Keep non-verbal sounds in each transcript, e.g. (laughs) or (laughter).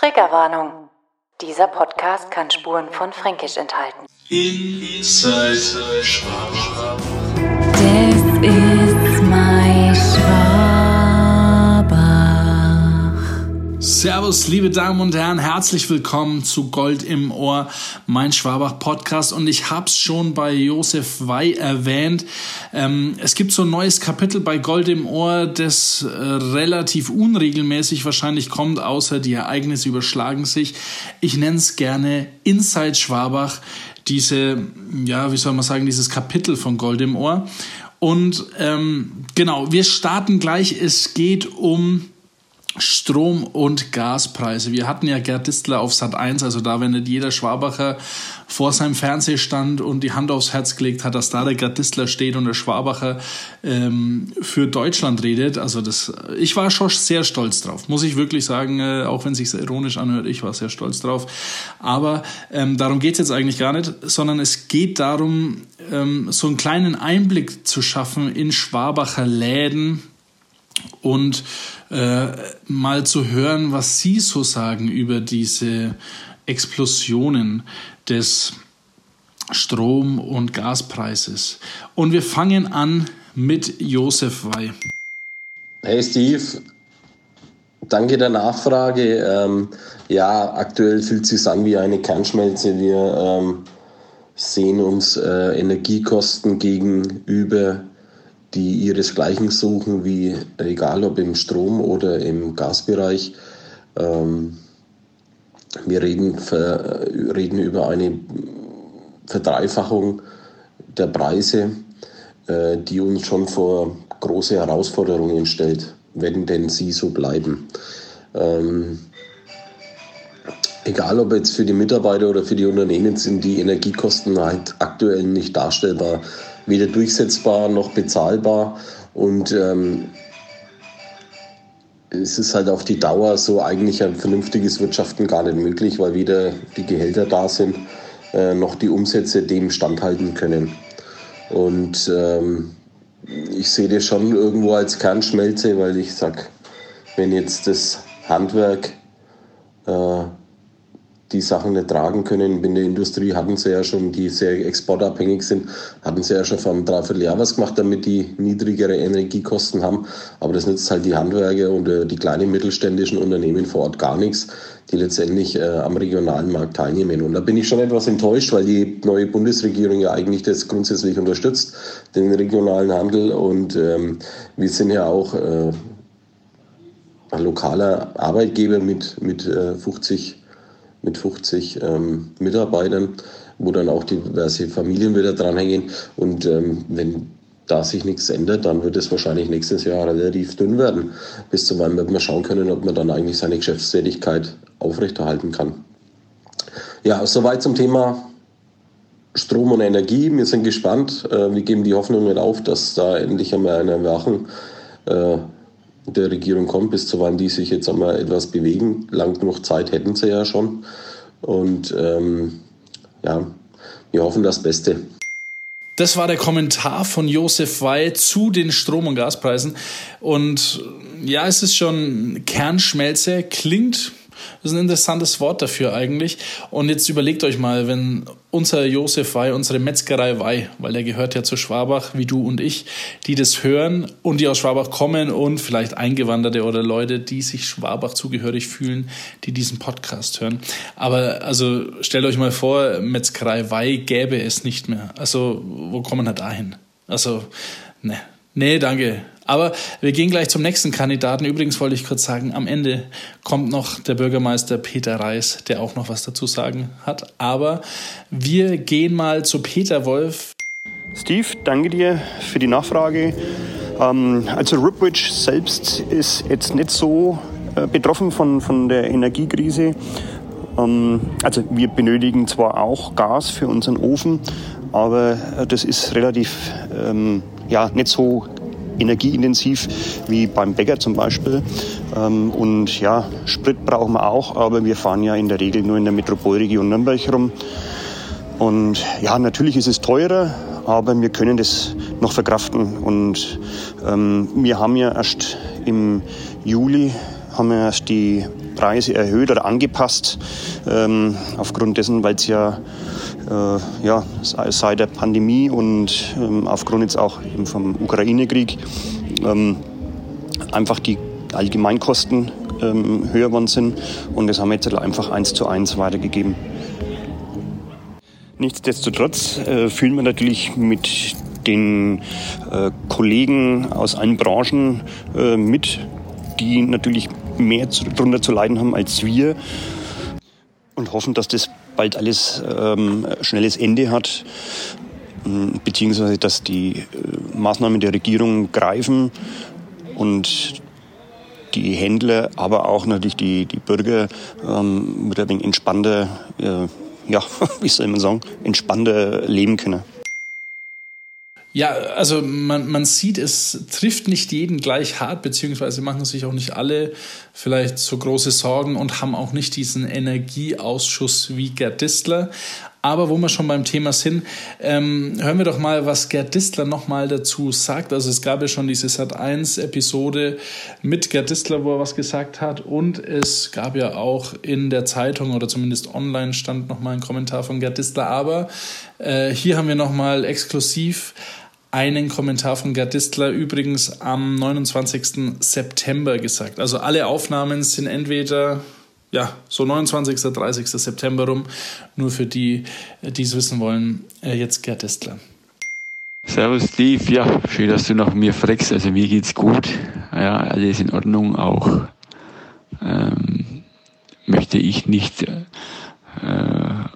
Triggerwarnung. Dieser Podcast kann Spuren von Fränkisch enthalten. Inside Schwabach. Das ist Servus, liebe Damen und Herren, herzlich willkommen zu Gold im Ohr, mein Schwabach Podcast. Und ich hab's schon bei Josef Wey erwähnt. Ähm, es gibt so ein neues Kapitel bei Gold im Ohr, das äh, relativ unregelmäßig wahrscheinlich kommt, außer die Ereignisse überschlagen sich. Ich nenne es gerne Inside Schwabach diese, ja, wie soll man sagen, dieses Kapitel von Gold im Ohr. Und ähm, genau, wir starten gleich. Es geht um Strom- und Gaspreise. Wir hatten ja Gerd Distler auf Sat 1, also da, wenn nicht jeder Schwabacher vor seinem Fernseher stand und die Hand aufs Herz gelegt hat, dass da der Gerd Distler steht und der Schwabacher ähm, für Deutschland redet. Also das, ich war schon sehr stolz drauf, muss ich wirklich sagen, äh, auch wenn es sich ironisch anhört, ich war sehr stolz drauf. Aber ähm, darum geht's jetzt eigentlich gar nicht, sondern es geht darum, ähm, so einen kleinen Einblick zu schaffen in Schwabacher Läden, und äh, mal zu hören, was Sie so sagen über diese Explosionen des Strom- und Gaspreises. Und wir fangen an mit Josef Wey. Hey Steve, danke der Nachfrage. Ähm, ja, aktuell fühlt es sich an wie eine Kernschmelze. Wir ähm, sehen uns äh, Energiekosten gegenüber die ihresgleichen suchen, wie egal ob im Strom- oder im Gasbereich. Ähm, wir reden, ver, reden über eine Verdreifachung der Preise, äh, die uns schon vor große Herausforderungen stellt, wenn denn sie so bleiben. Ähm, egal ob jetzt für die Mitarbeiter oder für die Unternehmen sind die Energiekosten halt aktuell nicht darstellbar weder durchsetzbar noch bezahlbar. Und ähm, es ist halt auf die Dauer so eigentlich ein vernünftiges Wirtschaften gar nicht möglich, weil weder die Gehälter da sind, äh, noch die Umsätze dem standhalten können. Und ähm, ich sehe das schon irgendwo als Kernschmelze, weil ich sage, wenn jetzt das Handwerk äh, die Sachen nicht tragen können. In der Industrie hatten sie ja schon, die sehr exportabhängig sind, hatten sie ja schon vor einem Dreivierteljahr was gemacht, damit die niedrigere Energiekosten haben. Aber das nützt halt die Handwerker und äh, die kleinen mittelständischen Unternehmen vor Ort gar nichts, die letztendlich äh, am regionalen Markt teilnehmen. Und da bin ich schon etwas enttäuscht, weil die neue Bundesregierung ja eigentlich das grundsätzlich unterstützt, den regionalen Handel. Und ähm, wir sind ja auch äh, ein lokaler Arbeitgeber mit, mit äh, 50 mit 50 ähm, Mitarbeitern, wo dann auch diverse Familien wieder dranhängen. Und ähm, wenn da sich nichts ändert, dann wird es wahrscheinlich nächstes Jahr relativ dünn werden. Bis zum Beispiel wird man schauen können, ob man dann eigentlich seine Geschäftstätigkeit aufrechterhalten kann. Ja, soweit zum Thema Strom und Energie. Wir sind gespannt. Äh, wir geben die Hoffnung nicht auf, dass da endlich einmal eine Erwachen äh, der Regierung kommt, bis zu wann die sich jetzt einmal etwas bewegen. Lang genug Zeit hätten sie ja schon. Und ähm, ja, wir hoffen das Beste. Das war der Kommentar von Josef Wey zu den Strom- und Gaspreisen. Und ja, es ist schon Kernschmelze, klingt das ist ein interessantes Wort dafür eigentlich. Und jetzt überlegt euch mal, wenn unser Josef Wey, unsere Metzgerei Wey, weil der gehört ja zu Schwabach, wie du und ich, die das hören und die aus Schwabach kommen und vielleicht Eingewanderte oder Leute, die sich Schwabach zugehörig fühlen, die diesen Podcast hören. Aber also stellt euch mal vor, Metzgerei Wey gäbe es nicht mehr. Also wo kommen wir da hin? Also, ne. Nee, danke. Aber wir gehen gleich zum nächsten Kandidaten. Übrigens wollte ich kurz sagen, am Ende kommt noch der Bürgermeister Peter Reis, der auch noch was dazu sagen hat. Aber wir gehen mal zu Peter Wolf. Steve, danke dir für die Nachfrage. Ähm, also Ripwich selbst ist jetzt nicht so äh, betroffen von, von der Energiekrise. Ähm, also wir benötigen zwar auch Gas für unseren Ofen, aber äh, das ist relativ ähm, ja, nicht so energieintensiv wie beim Bäcker zum Beispiel. Ähm, und ja, Sprit brauchen wir auch, aber wir fahren ja in der Regel nur in der Metropolregion Nürnberg rum. Und ja, natürlich ist es teurer, aber wir können das noch verkraften. Und ähm, wir haben ja erst im Juli haben erst die Preise erhöht oder angepasst, ähm, aufgrund dessen, weil es ja, äh, ja seit der Pandemie und ähm, aufgrund jetzt auch eben vom Ukraine-Krieg ähm, einfach die Allgemeinkosten ähm, höher geworden sind und das haben wir jetzt einfach eins zu eins weitergegeben. Nichtsdestotrotz äh, fühlen wir natürlich mit den äh, Kollegen aus allen Branchen äh, mit, die natürlich mehr darunter zu leiden haben als wir und hoffen, dass das bald alles ähm, schnelles Ende hat, beziehungsweise dass die äh, Maßnahmen der Regierung greifen und die Händler, aber auch natürlich die, die Bürger ähm, mit ein wenig entspannter, äh, ja, (laughs) wie soll man sagen, entspannter leben können. Ja, also man, man sieht, es trifft nicht jeden gleich hart, beziehungsweise machen sich auch nicht alle vielleicht so große Sorgen und haben auch nicht diesen Energieausschuss wie Gerd Distler. Aber wo wir schon beim Thema sind, ähm, hören wir doch mal, was Gerd Distler nochmal dazu sagt. Also es gab ja schon diese Sat1-Episode mit Gerd Distler, wo er was gesagt hat. Und es gab ja auch in der Zeitung oder zumindest online stand nochmal ein Kommentar von Gerd Distler. Aber äh, hier haben wir nochmal exklusiv einen Kommentar von Gerd Distler übrigens am 29. September gesagt. Also alle Aufnahmen sind entweder ja, so 29. 30. September rum. Nur für die, die es wissen wollen, äh, jetzt Gerd Distler. Servus Steve, ja, schön, dass du nach mir fragst. Also mir geht's gut. Ja, alles in Ordnung. Auch ähm, möchte ich nicht äh,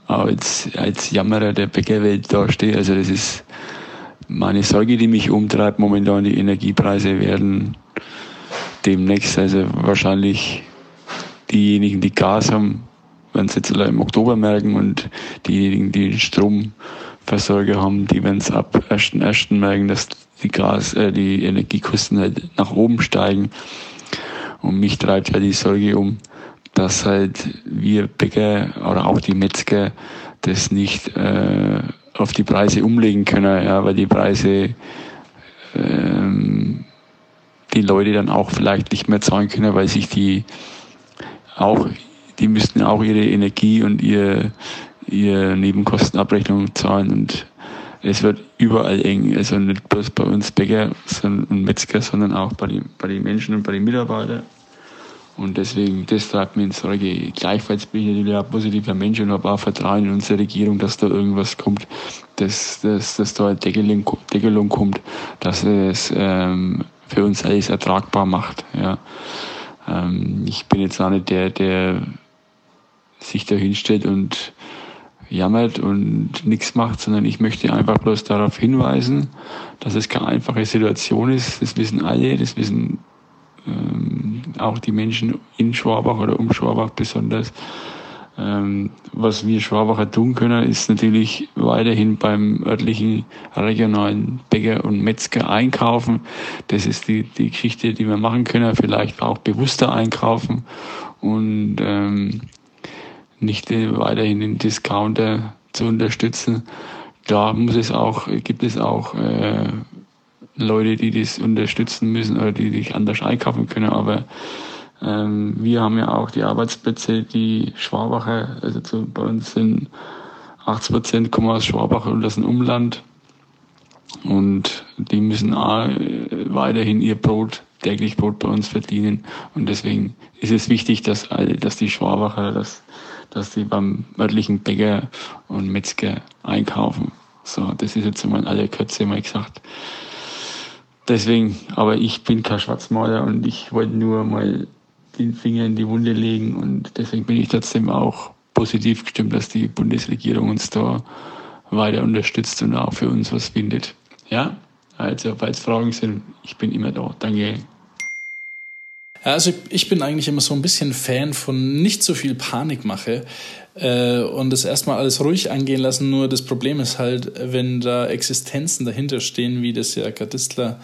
als, als Jammerer der Bäckerwelt dastehen. Also das ist meine Sorge, die mich umtreibt momentan. Die Energiepreise werden demnächst, also wahrscheinlich diejenigen, die Gas haben, werden es jetzt im Oktober merken und diejenigen, die Stromversorger haben, die werden es ab 1.1. merken, dass die Gas, äh, die Energiekosten halt nach oben steigen. Und mich treibt ja die Sorge um, dass halt wir Bäcker oder auch die Metzger das nicht äh, auf die Preise umlegen können, ja, weil die Preise ähm, die Leute dann auch vielleicht nicht mehr zahlen können, weil sich die auch, die müssten auch ihre Energie und ihr, ihr Nebenkostenabrechnung zahlen und es wird überall eng. Also nicht bloß bei uns Bäcker und Metzger, sondern auch bei den, bei den Menschen und bei den Mitarbeitern. Und deswegen, das treibt mir in Sorge. Gleichfalls bin ich natürlich ein positiver Mensch und habe auch Vertrauen in unsere Regierung, dass da irgendwas kommt, dass, dass, dass da eine Deckelung, Deckelung kommt, dass es ähm, für uns alles ertragbar macht. Ja. Ähm, ich bin jetzt auch nicht der, der sich da hinstellt und jammert und nichts macht, sondern ich möchte einfach bloß darauf hinweisen, dass es keine einfache Situation ist. Das wissen alle, das wissen ähm, auch die Menschen in Schwabach oder um Schwabach besonders. Ähm, was wir Schwabacher tun können, ist natürlich weiterhin beim örtlichen regionalen Bäcker und Metzger einkaufen. Das ist die, die Geschichte, die wir machen können. Vielleicht auch bewusster einkaufen und ähm, nicht weiterhin den Discounter zu unterstützen. Da muss es auch, gibt es auch äh, Leute, die das unterstützen müssen oder die sich anders einkaufen können, aber ähm, wir haben ja auch die Arbeitsplätze, die Schwabacher, also zu, bei uns sind 80 Prozent kommen aus Schwabach und das ist ein Umland. Und die müssen auch weiterhin ihr Brot, täglich Brot bei uns verdienen. Und deswegen ist es wichtig, dass, dass die Schwabacher, dass, dass die beim örtlichen Bäcker und Metzger einkaufen. So, das ist jetzt mal in aller Kürze mal gesagt. Deswegen, aber ich bin kein Schwarzmaler und ich wollte nur mal den Finger in die Wunde legen. Und deswegen bin ich trotzdem auch positiv gestimmt, dass die Bundesregierung uns da weiter unterstützt und auch für uns was findet. Ja, also falls Fragen sind, ich bin immer da. Danke. Also ich bin eigentlich immer so ein bisschen Fan von nicht so viel Panikmache äh, und das erstmal alles ruhig angehen lassen. Nur das Problem ist halt, wenn da Existenzen dahinter stehen, wie das ja Gardistler,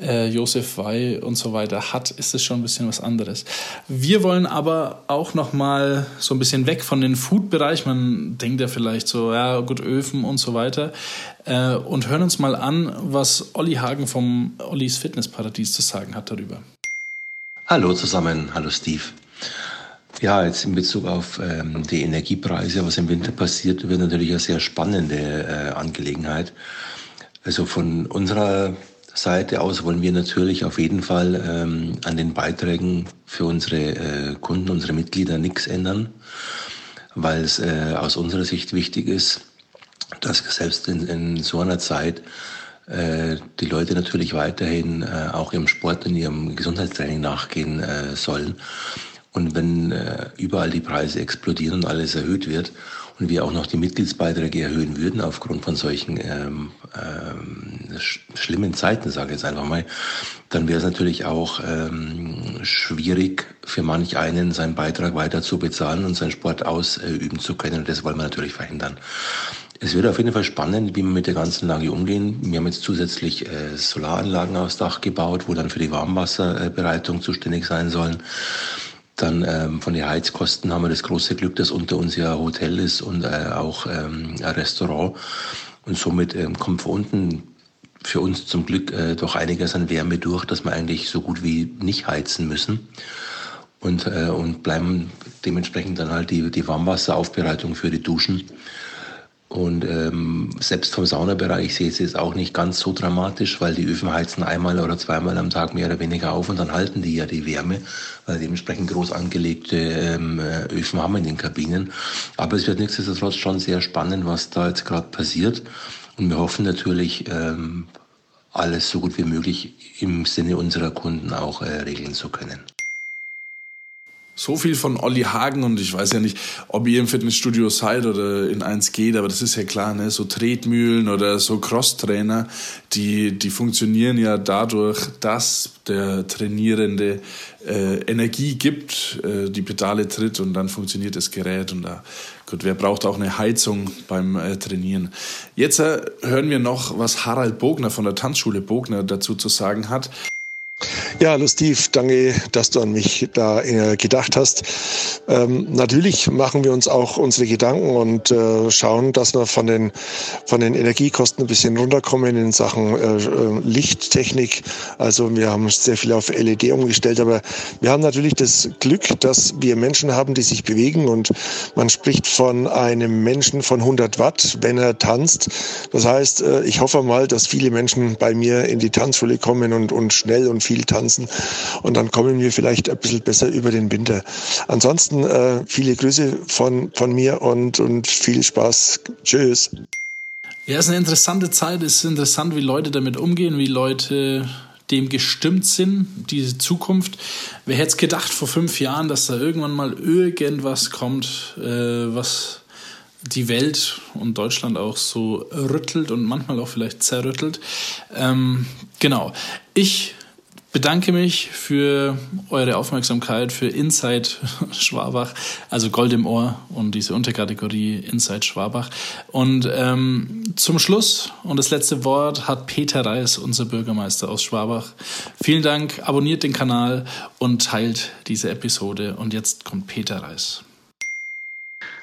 äh, Josef Wey und so weiter hat, ist das schon ein bisschen was anderes. Wir wollen aber auch noch mal so ein bisschen weg von den Food-Bereich. Man denkt ja vielleicht so, ja gut, Öfen und so weiter. Äh, und hören uns mal an, was Olli Hagen vom Ollis Fitnessparadies zu sagen hat darüber. Hallo zusammen, hallo Steve. Ja, jetzt in Bezug auf ähm, die Energiepreise, was im Winter passiert, wird natürlich eine sehr spannende äh, Angelegenheit. Also von unserer Seite aus wollen wir natürlich auf jeden Fall ähm, an den Beiträgen für unsere äh, Kunden, unsere Mitglieder nichts ändern, weil es äh, aus unserer Sicht wichtig ist, dass selbst in, in so einer Zeit die Leute natürlich weiterhin äh, auch ihrem Sport und ihrem Gesundheitstraining nachgehen äh, sollen. Und wenn äh, überall die Preise explodieren und alles erhöht wird und wir auch noch die Mitgliedsbeiträge erhöhen würden aufgrund von solchen ähm, ähm, sch schlimmen Zeiten, sage ich jetzt einfach mal, dann wäre es natürlich auch ähm, schwierig für manch einen, seinen Beitrag weiter zu bezahlen und seinen Sport ausüben zu können. Und das wollen wir natürlich verhindern. Es wird auf jeden Fall spannend, wie wir mit der ganzen Lage umgehen. Wir haben jetzt zusätzlich äh, Solaranlagen aufs Dach gebaut, wo dann für die Warmwasserbereitung zuständig sein sollen. Dann ähm, von den Heizkosten haben wir das große Glück, dass unter uns ja Hotel ist und äh, auch ähm, ein Restaurant. Und somit ähm, kommt von unten für uns zum Glück äh, doch einiges an Wärme durch, dass wir eigentlich so gut wie nicht heizen müssen. Und, äh, und bleiben dementsprechend dann halt die, die Warmwasseraufbereitung für die Duschen und ähm, selbst vom Saunabereich sehe ich es jetzt auch nicht ganz so dramatisch, weil die Öfen heizen einmal oder zweimal am Tag mehr oder weniger auf und dann halten die ja die Wärme, weil dementsprechend groß angelegte ähm, äh, Öfen haben in den Kabinen. Aber es wird nichtsdestotrotz schon sehr spannend, was da jetzt gerade passiert. Und wir hoffen natürlich, ähm, alles so gut wie möglich im Sinne unserer Kunden auch äh, regeln zu können. So viel von Olli Hagen und ich weiß ja nicht, ob ihr im Fitnessstudio seid oder in eins geht, aber das ist ja klar, ne? so Tretmühlen oder so Crosstrainer, die, die funktionieren ja dadurch, dass der Trainierende äh, Energie gibt, äh, die Pedale tritt und dann funktioniert das Gerät und da, gut, wer braucht auch eine Heizung beim äh, Trainieren. Jetzt äh, hören wir noch, was Harald Bogner von der Tanzschule Bogner dazu zu sagen hat. Ja, hallo Steve, danke, dass du an mich da äh, gedacht hast. Ähm, natürlich machen wir uns auch unsere Gedanken und äh, schauen, dass wir von den, von den Energiekosten ein bisschen runterkommen in Sachen äh, äh Lichttechnik. Also wir haben sehr viel auf LED umgestellt, aber wir haben natürlich das Glück, dass wir Menschen haben, die sich bewegen und man spricht von einem Menschen von 100 Watt, wenn er tanzt. Das heißt, äh, ich hoffe mal, dass viele Menschen bei mir in die Tanzschule kommen und, und schnell und viel tanzen. Und dann kommen wir vielleicht ein bisschen besser über den Winter. Ansonsten äh, viele Grüße von, von mir und, und viel Spaß. Tschüss. Ja, es ist eine interessante Zeit. Es ist interessant, wie Leute damit umgehen, wie Leute dem gestimmt sind, diese Zukunft. Wer hätte es gedacht vor fünf Jahren, dass da irgendwann mal irgendwas kommt, äh, was die Welt und Deutschland auch so rüttelt und manchmal auch vielleicht zerrüttelt. Ähm, genau. Ich bedanke mich für eure Aufmerksamkeit für Inside (laughs) Schwabach, also Gold im Ohr und diese Unterkategorie Inside Schwabach. Und ähm, zum Schluss und das letzte Wort hat Peter Reis, unser Bürgermeister aus Schwabach. Vielen Dank, abonniert den Kanal und teilt diese Episode. Und jetzt kommt Peter Reis.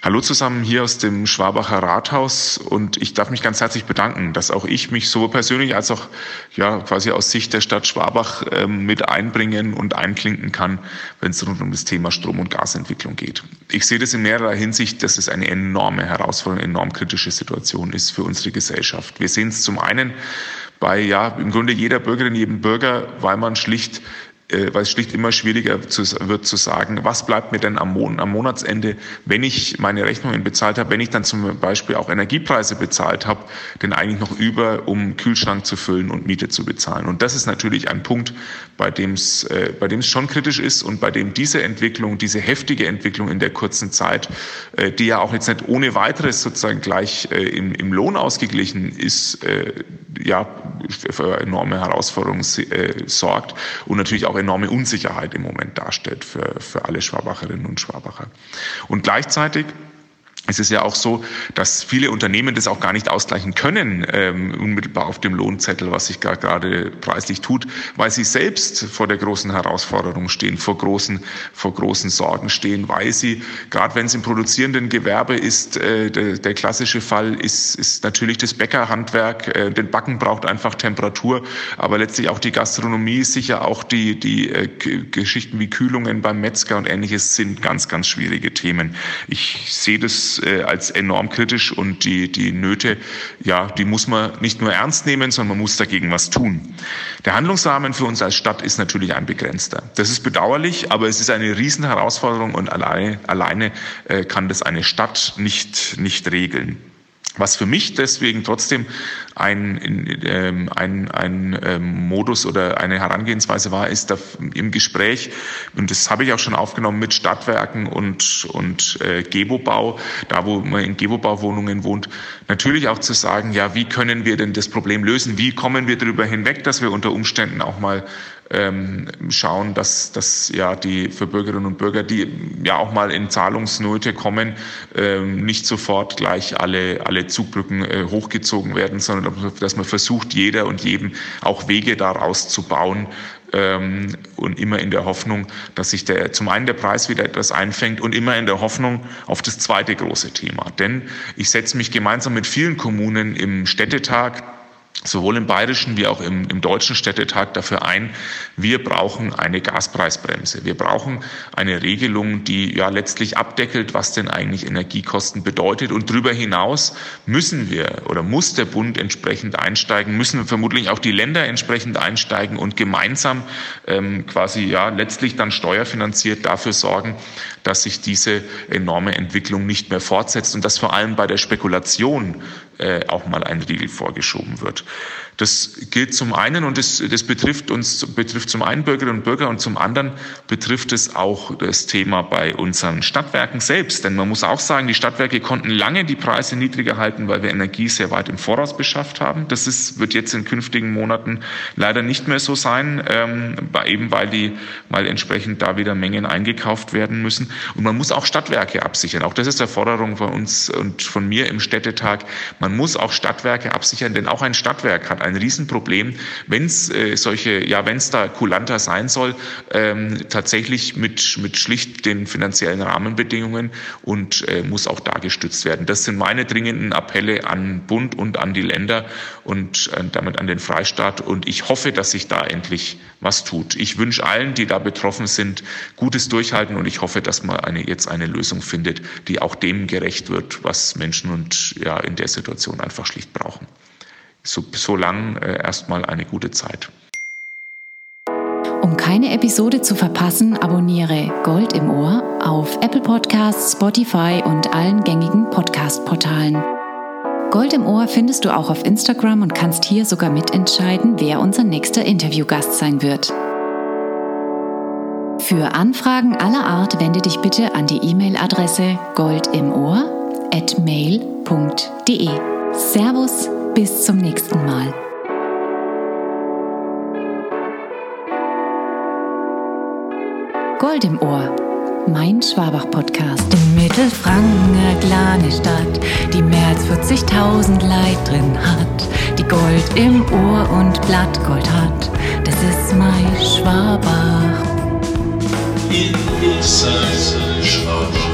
Hallo zusammen hier aus dem Schwabacher Rathaus und ich darf mich ganz herzlich bedanken, dass auch ich mich sowohl persönlich als auch ja quasi aus Sicht der Stadt Schwabach ähm, mit einbringen und einklinken kann, wenn es rund um das Thema Strom- und Gasentwicklung geht. Ich sehe das in mehrerer Hinsicht, dass es eine enorme Herausforderung, eine enorm kritische Situation ist für unsere Gesellschaft. Wir sehen es zum einen bei ja im Grunde jeder Bürgerin, jedem Bürger, weil man schlicht weil es schlicht immer schwieriger zu, wird zu sagen, was bleibt mir denn am, Mon am Monatsende, wenn ich meine Rechnungen bezahlt habe, wenn ich dann zum Beispiel auch Energiepreise bezahlt habe, denn eigentlich noch über, um Kühlschrank zu füllen und Miete zu bezahlen. Und das ist natürlich ein Punkt, bei dem es äh, schon kritisch ist und bei dem diese Entwicklung, diese heftige Entwicklung in der kurzen Zeit, äh, die ja auch jetzt nicht ohne weiteres sozusagen gleich äh, im, im Lohn ausgeglichen ist, äh, ja für enorme Herausforderungen äh, sorgt und natürlich auch enorme Unsicherheit im Moment darstellt für, für alle Schwabacherinnen und Schwabacher. Und gleichzeitig es ist ja auch so, dass viele Unternehmen das auch gar nicht ausgleichen können, ähm, unmittelbar auf dem Lohnzettel, was sich gerade preislich tut, weil sie selbst vor der großen Herausforderung stehen, vor großen, vor großen Sorgen stehen, weil sie, gerade wenn es im produzierenden Gewerbe ist, äh, der, der, klassische Fall ist, ist natürlich das Bäckerhandwerk, äh, den Backen braucht einfach Temperatur, aber letztlich auch die Gastronomie, sicher auch die, die äh, Geschichten wie Kühlungen beim Metzger und ähnliches sind ganz, ganz schwierige Themen. Ich sehe das äh, als enorm kritisch und die, die Nöte, ja, die muss man nicht nur ernst nehmen, sondern man muss dagegen was tun. Der Handlungsrahmen für uns als Stadt ist natürlich ein begrenzter. Das ist bedauerlich, aber es ist eine Riesenherausforderung und alleine, alleine äh, kann das eine Stadt nicht, nicht regeln. Was für mich deswegen trotzdem ein, ähm, ein, ein ähm, Modus oder eine Herangehensweise war, ist im Gespräch, und das habe ich auch schon aufgenommen mit Stadtwerken und, und äh, Gebobau, da wo man in Gebobauwohnungen wohnt, natürlich auch zu sagen, ja, wie können wir denn das Problem lösen? Wie kommen wir darüber hinweg, dass wir unter Umständen auch mal ähm, schauen, dass, dass ja die für Bürgerinnen und Bürger, die ja auch mal in Zahlungsnöte kommen, ähm, nicht sofort gleich alle, alle Zugbrücken äh, hochgezogen werden, sondern dass man versucht, jeder und jedem auch Wege daraus zu bauen, ähm, und immer in der Hoffnung, dass sich der, zum einen der Preis wieder etwas einfängt und immer in der Hoffnung auf das zweite große Thema. Denn ich setze mich gemeinsam mit vielen Kommunen im Städtetag sowohl im bayerischen wie auch im, im, deutschen Städtetag dafür ein, wir brauchen eine Gaspreisbremse. Wir brauchen eine Regelung, die ja letztlich abdeckelt, was denn eigentlich Energiekosten bedeutet. Und darüber hinaus müssen wir oder muss der Bund entsprechend einsteigen, müssen vermutlich auch die Länder entsprechend einsteigen und gemeinsam ähm, quasi ja letztlich dann steuerfinanziert dafür sorgen, dass sich diese enorme Entwicklung nicht mehr fortsetzt und dass vor allem bei der Spekulation äh, auch mal ein Riegel vorgeschoben wird. Das gilt zum einen und das, das betrifft uns, betrifft zum einen Bürgerinnen und Bürger und zum anderen betrifft es auch das Thema bei unseren Stadtwerken selbst. Denn man muss auch sagen, die Stadtwerke konnten lange die Preise niedriger halten, weil wir Energie sehr weit im Voraus beschafft haben. Das ist, wird jetzt in künftigen Monaten leider nicht mehr so sein, ähm, eben weil die, weil entsprechend da wieder Mengen eingekauft werden müssen. Und man muss auch Stadtwerke absichern. Auch das ist der Forderung von uns und von mir im Städtetag. Man muss auch Stadtwerke absichern, denn auch ein Stadtwerk hat ein Riesenproblem, wenn es äh, solche, ja, wenn es da kulanter sein soll, ähm, tatsächlich mit, mit schlicht den finanziellen Rahmenbedingungen und äh, muss auch da gestützt werden. Das sind meine dringenden Appelle an Bund und an die Länder und äh, damit an den Freistaat. Und ich hoffe, dass sich da endlich was tut. Ich wünsche allen, die da betroffen sind, gutes Durchhalten und ich hoffe, dass man eine, jetzt eine Lösung findet, die auch dem gerecht wird, was Menschen und ja in der Situation einfach schlicht brauchen so, so lang äh, erstmal eine gute Zeit. Um keine Episode zu verpassen, abonniere Gold im Ohr auf Apple Podcasts, Spotify und allen gängigen Podcast-Portalen. Gold im Ohr findest du auch auf Instagram und kannst hier sogar mitentscheiden, wer unser nächster Interviewgast sein wird. Für Anfragen aller Art wende dich bitte an die E-Mail-Adresse goldimohr@mail.de. Servus bis zum nächsten Mal. Gold im Ohr, mein Schwabach-Podcast. In Mittelfranken, eine kleine Stadt, die mehr als 40.000 Leid drin hat, die Gold im Ohr und Blattgold hat. Das ist mein Schwabach. In Schwabach.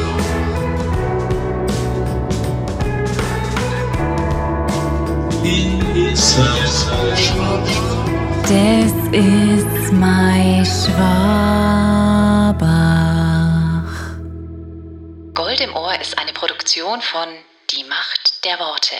Das ist mein Schwabach. Gold im Ohr ist eine Produktion von Die Macht der Worte.